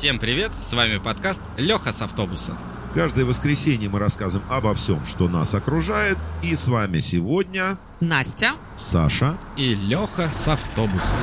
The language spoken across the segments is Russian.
Всем привет, с вами подкаст Леха с автобуса. Каждое воскресенье мы рассказываем обо всем, что нас окружает. И с вами сегодня Настя. Саша. И Леха с автобуса.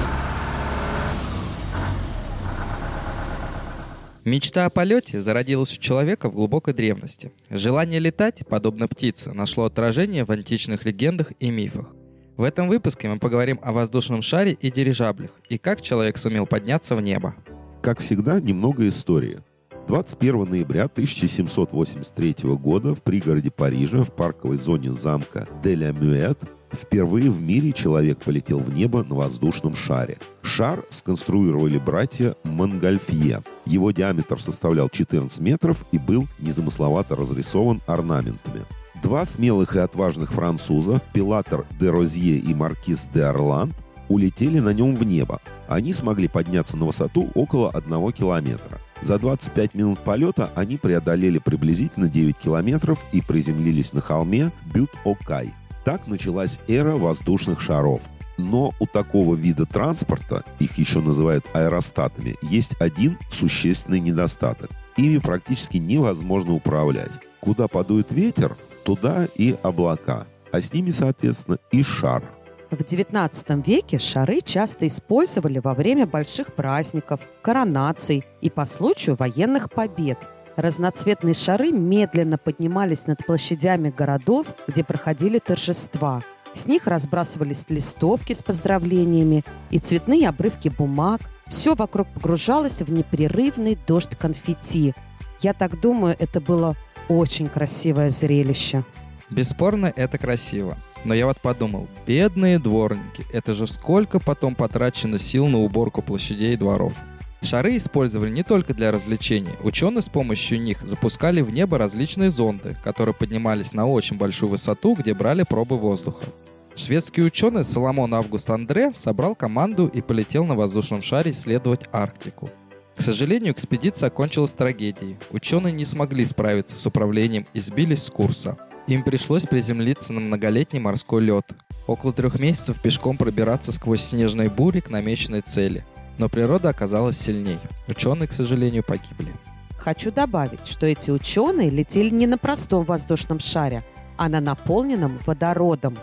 Мечта о полете зародилась у человека в глубокой древности. Желание летать, подобно птице, нашло отражение в античных легендах и мифах. В этом выпуске мы поговорим о воздушном шаре и дирижаблях, и как человек сумел подняться в небо. Как всегда, немного истории. 21 ноября 1783 года в пригороде Парижа в парковой зоне замка Деля Мюэт впервые в мире человек полетел в небо на воздушном шаре. Шар сконструировали братья Монгольфье. Его диаметр составлял 14 метров и был незамысловато разрисован орнаментами. Два смелых и отважных француза, Пилатор де Розье и Маркиз де Орланд, улетели на нем в небо. Они смогли подняться на высоту около одного километра. За 25 минут полета они преодолели приблизительно 9 километров и приземлились на холме Бют-Окай. Так началась эра воздушных шаров. Но у такого вида транспорта, их еще называют аэростатами, есть один существенный недостаток. Ими практически невозможно управлять. Куда подует ветер, туда и облака. А с ними, соответственно, и шар – в XIX веке шары часто использовали во время больших праздников, коронаций и по случаю военных побед. Разноцветные шары медленно поднимались над площадями городов, где проходили торжества. С них разбрасывались листовки с поздравлениями и цветные обрывки бумаг. Все вокруг погружалось в непрерывный дождь конфетти. Я так думаю, это было очень красивое зрелище. Бесспорно, это красиво. Но я вот подумал, бедные дворники, это же сколько потом потрачено сил на уборку площадей и дворов. Шары использовали не только для развлечений. Ученые с помощью них запускали в небо различные зонды, которые поднимались на очень большую высоту, где брали пробы воздуха. Шведский ученый Соломон Август Андре собрал команду и полетел на воздушном шаре исследовать Арктику. К сожалению, экспедиция окончилась трагедией. Ученые не смогли справиться с управлением и сбились с курса. Им пришлось приземлиться на многолетний морской лед. Около трех месяцев пешком пробираться сквозь снежные бури к намеченной цели. Но природа оказалась сильней. Ученые, к сожалению, погибли. Хочу добавить, что эти ученые летели не на простом воздушном шаре, а на наполненном водородом.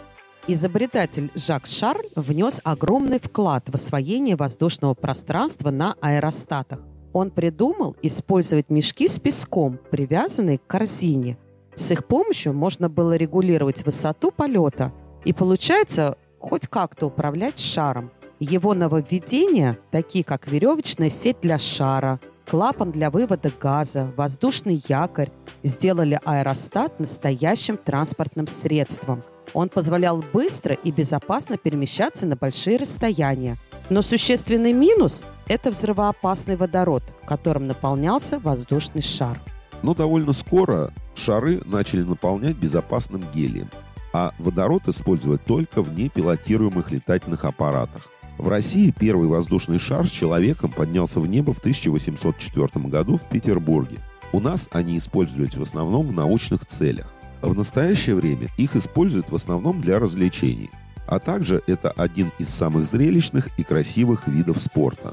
Изобретатель Жак Шарль внес огромный вклад в освоение воздушного пространства на аэростатах. Он придумал использовать мешки с песком, привязанные к корзине – с их помощью можно было регулировать высоту полета и, получается, хоть как-то управлять шаром. Его нововведения, такие как веревочная сеть для шара, клапан для вывода газа, воздушный якорь, сделали аэростат настоящим транспортным средством. Он позволял быстро и безопасно перемещаться на большие расстояния. Но существенный минус – это взрывоопасный водород, которым наполнялся воздушный шар. Но довольно скоро шары начали наполнять безопасным гелием, а водород использовать только в непилотируемых летательных аппаратах. В России первый воздушный шар с человеком поднялся в небо в 1804 году в Петербурге. У нас они использовались в основном в научных целях. В настоящее время их используют в основном для развлечений. А также это один из самых зрелищных и красивых видов спорта.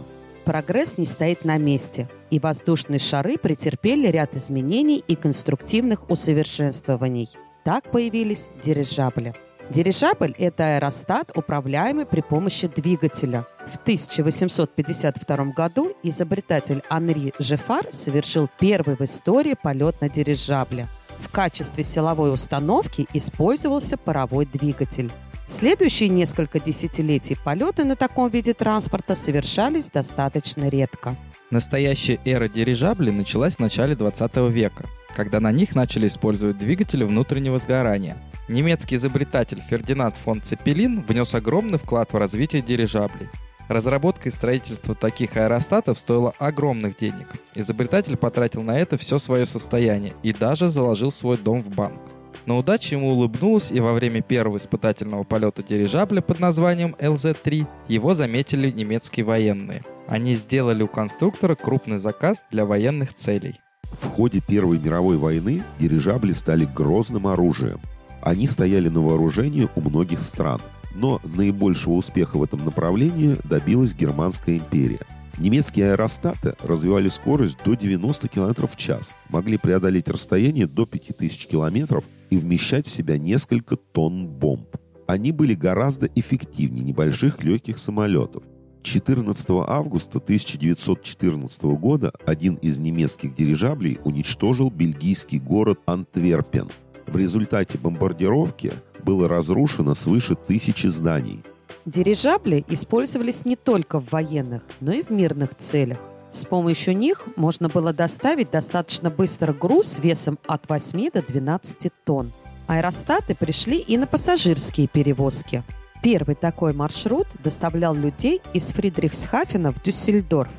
Прогресс не стоит на месте, и воздушные шары претерпели ряд изменений и конструктивных усовершенствований. Так появились дирижабли. Дирижабль – это аэростат, управляемый при помощи двигателя. В 1852 году изобретатель Анри Жефар совершил первый в истории полет на дирижабле. В качестве силовой установки использовался паровой двигатель. Следующие несколько десятилетий полеты на таком виде транспорта совершались достаточно редко. Настоящая эра дирижаблей началась в начале 20 века, когда на них начали использовать двигатели внутреннего сгорания. Немецкий изобретатель Фердинанд фон Цепелин внес огромный вклад в развитие дирижаблей. Разработка и строительство таких аэростатов стоило огромных денег. Изобретатель потратил на это все свое состояние и даже заложил свой дом в банк. Но удача ему улыбнулась, и во время первого испытательного полета дирижабля под названием ЛЗ-3 его заметили немецкие военные. Они сделали у конструктора крупный заказ для военных целей. В ходе Первой мировой войны дирижабли стали грозным оружием. Они стояли на вооружении у многих стран. Но наибольшего успеха в этом направлении добилась Германская империя. Немецкие аэростаты развивали скорость до 90 км в час, могли преодолеть расстояние до 5000 км и вмещать в себя несколько тонн бомб. Они были гораздо эффективнее небольших легких самолетов. 14 августа 1914 года один из немецких дирижаблей уничтожил бельгийский город Антверпен. В результате бомбардировки было разрушено свыше тысячи зданий. Дирижабли использовались не только в военных, но и в мирных целях. С помощью них можно было доставить достаточно быстро груз весом от 8 до 12 тонн. Аэростаты пришли и на пассажирские перевозки. Первый такой маршрут доставлял людей из Фридрихсхафена в Дюссельдорф.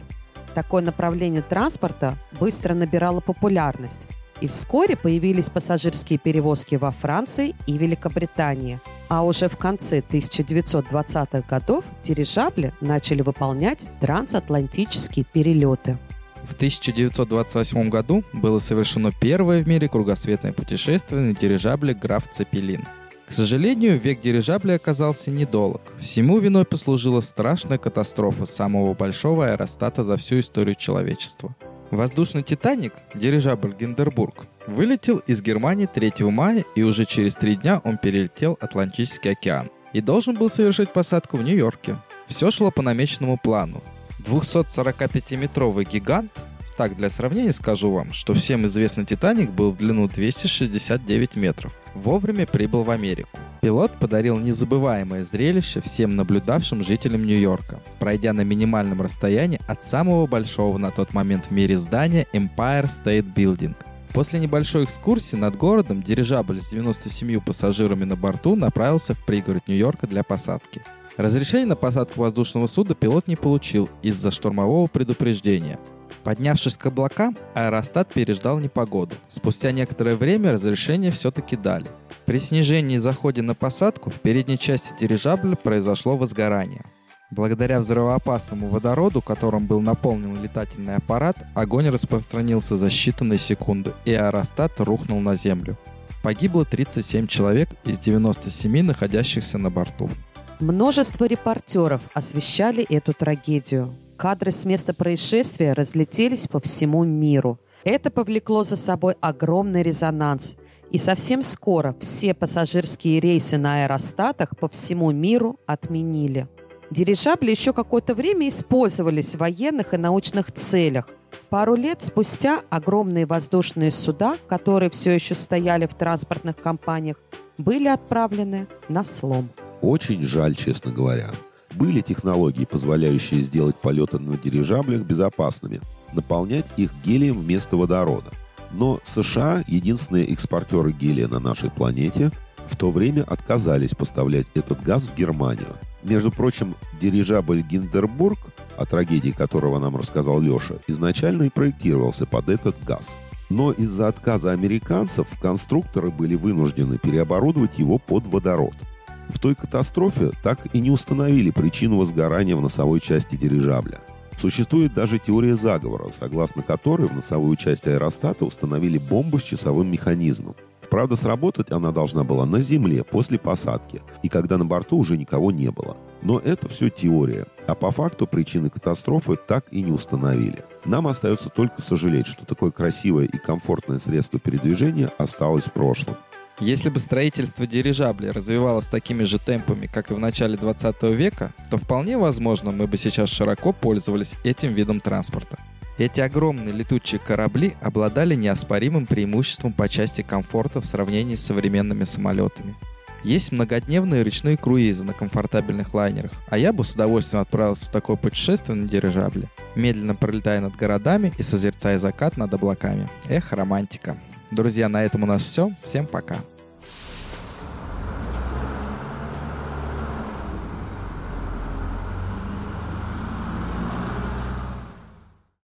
Такое направление транспорта быстро набирало популярность, и вскоре появились пассажирские перевозки во Франции и Великобритании – а уже в конце 1920-х годов дирижабли начали выполнять трансатлантические перелеты. В 1928 году было совершено первое в мире кругосветное путешествие на дирижабле «Граф Цепелин». К сожалению, век дирижабля оказался недолг. Всему виной послужила страшная катастрофа самого большого аэростата за всю историю человечества – Воздушный «Титаник», дирижабль «Гиндербург», вылетел из Германии 3 мая, и уже через три дня он перелетел Атлантический океан и должен был совершить посадку в Нью-Йорке. Все шло по намеченному плану. 245-метровый гигант так, для сравнения скажу вам, что всем известный «Титаник» был в длину 269 метров. Вовремя прибыл в Америку. Пилот подарил незабываемое зрелище всем наблюдавшим жителям Нью-Йорка, пройдя на минимальном расстоянии от самого большого на тот момент в мире здания Empire State Building. После небольшой экскурсии над городом дирижабль с 97 пассажирами на борту направился в пригород Нью-Йорка для посадки. Разрешение на посадку воздушного суда пилот не получил из-за штормового предупреждения, Поднявшись к облакам, аэростат переждал непогоду. Спустя некоторое время разрешение все-таки дали. При снижении и заходе на посадку в передней части дирижабля произошло возгорание. Благодаря взрывоопасному водороду, которым был наполнен летательный аппарат, огонь распространился за считанные секунды, и аэростат рухнул на землю. Погибло 37 человек из 97 находящихся на борту. Множество репортеров освещали эту трагедию. Кадры с места происшествия разлетелись по всему миру. Это повлекло за собой огромный резонанс. И совсем скоро все пассажирские рейсы на аэростатах по всему миру отменили. Дирижабли еще какое-то время использовались в военных и научных целях. Пару лет спустя огромные воздушные суда, которые все еще стояли в транспортных компаниях, были отправлены на слом. Очень жаль, честно говоря. Были технологии, позволяющие сделать полеты на дирижаблях безопасными, наполнять их гелием вместо водорода. Но США, единственные экспортеры гелия на нашей планете, в то время отказались поставлять этот газ в Германию. Между прочим, дирижабль Гиндербург, о трагедии которого нам рассказал Леша, изначально и проектировался под этот газ. Но из-за отказа американцев конструкторы были вынуждены переоборудовать его под водород – в той катастрофе так и не установили причину возгорания в носовой части дирижабля. Существует даже теория заговора, согласно которой в носовую часть аэростата установили бомбу с часовым механизмом. Правда, сработать она должна была на земле после посадки, и когда на борту уже никого не было. Но это все теория, а по факту причины катастрофы так и не установили. Нам остается только сожалеть, что такое красивое и комфортное средство передвижения осталось в прошлом. Если бы строительство дирижаблей развивалось такими же темпами, как и в начале 20 века, то вполне возможно мы бы сейчас широко пользовались этим видом транспорта. Эти огромные летучие корабли обладали неоспоримым преимуществом по части комфорта в сравнении с современными самолетами. Есть многодневные речные круизы на комфортабельных лайнерах, а я бы с удовольствием отправился в такое путешествие на дирижабле, медленно пролетая над городами и созерцая закат над облаками. Эх, романтика. Друзья, на этом у нас все. Всем пока.